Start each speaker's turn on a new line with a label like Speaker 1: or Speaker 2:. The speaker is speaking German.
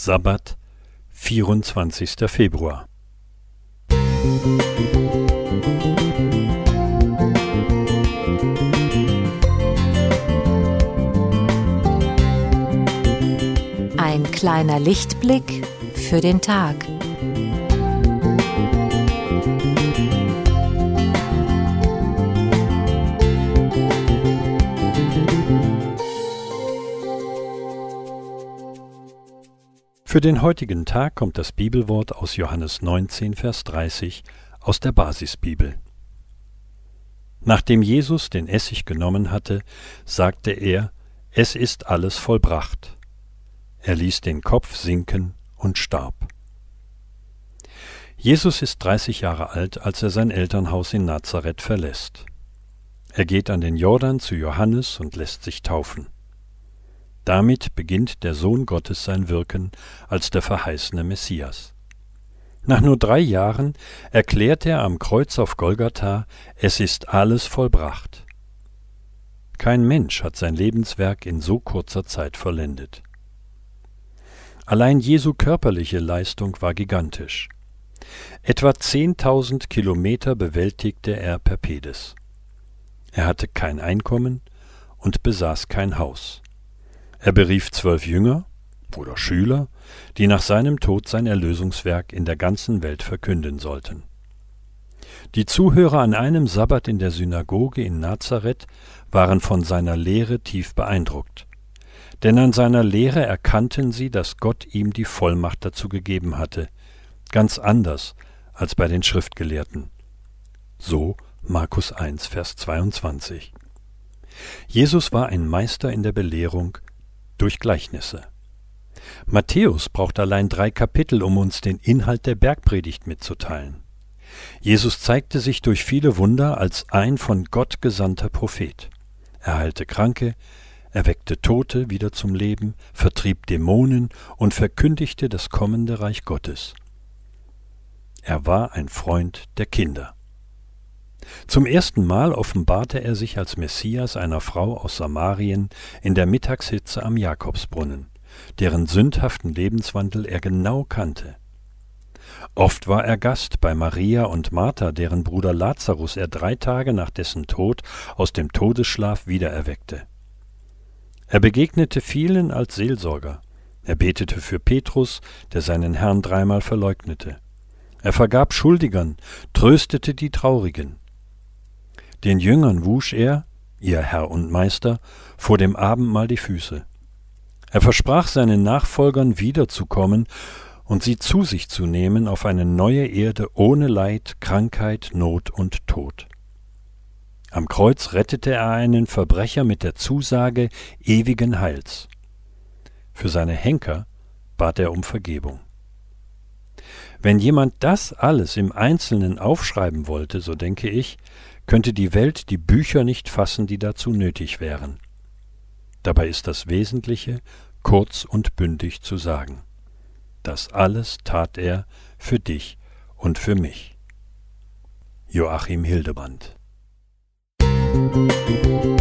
Speaker 1: Sabbat, 24. Februar.
Speaker 2: Ein kleiner Lichtblick für den Tag.
Speaker 1: Für den heutigen Tag kommt das Bibelwort aus Johannes 19, Vers 30 aus der Basisbibel. Nachdem Jesus den Essig genommen hatte, sagte er, es ist alles vollbracht. Er ließ den Kopf sinken und starb. Jesus ist 30 Jahre alt, als er sein Elternhaus in Nazareth verlässt. Er geht an den Jordan zu Johannes und lässt sich taufen. Damit beginnt der Sohn Gottes sein Wirken als der verheißene Messias. Nach nur drei Jahren erklärt er am Kreuz auf Golgatha, es ist alles vollbracht. Kein Mensch hat sein Lebenswerk in so kurzer Zeit vollendet. Allein Jesu körperliche Leistung war gigantisch. Etwa 10.000 Kilometer bewältigte er per Pedes. Er hatte kein Einkommen und besaß kein Haus. Er berief zwölf Jünger oder Schüler, die nach seinem Tod sein Erlösungswerk in der ganzen Welt verkünden sollten. Die Zuhörer an einem Sabbat in der Synagoge in Nazareth waren von seiner Lehre tief beeindruckt. Denn an seiner Lehre erkannten sie, dass Gott ihm die Vollmacht dazu gegeben hatte, ganz anders als bei den Schriftgelehrten. So Markus 1, Vers 22. Jesus war ein Meister in der Belehrung, durch Gleichnisse. Matthäus braucht allein drei Kapitel, um uns den Inhalt der Bergpredigt mitzuteilen. Jesus zeigte sich durch viele Wunder als ein von Gott gesandter Prophet. Er heilte Kranke, erweckte Tote wieder zum Leben, vertrieb Dämonen und verkündigte das kommende Reich Gottes. Er war ein Freund der Kinder. Zum ersten Mal offenbarte er sich als Messias einer Frau aus Samarien in der Mittagshitze am Jakobsbrunnen, deren sündhaften Lebenswandel er genau kannte. Oft war er Gast bei Maria und Martha, deren Bruder Lazarus er drei Tage nach dessen Tod aus dem Todesschlaf wiedererweckte. Er begegnete vielen als Seelsorger. Er betete für Petrus, der seinen Herrn dreimal verleugnete. Er vergab Schuldigern, tröstete die Traurigen. Den Jüngern wusch er, ihr Herr und Meister, vor dem Abendmahl die Füße. Er versprach seinen Nachfolgern wiederzukommen und sie zu sich zu nehmen auf eine neue Erde ohne Leid, Krankheit, Not und Tod. Am Kreuz rettete er einen Verbrecher mit der Zusage ewigen Heils. Für seine Henker bat er um Vergebung. Wenn jemand das alles im Einzelnen aufschreiben wollte, so denke ich, könnte die Welt die Bücher nicht fassen, die dazu nötig wären. Dabei ist das Wesentliche kurz und bündig zu sagen. Das alles tat er für dich und für mich. Joachim Hildeband Musik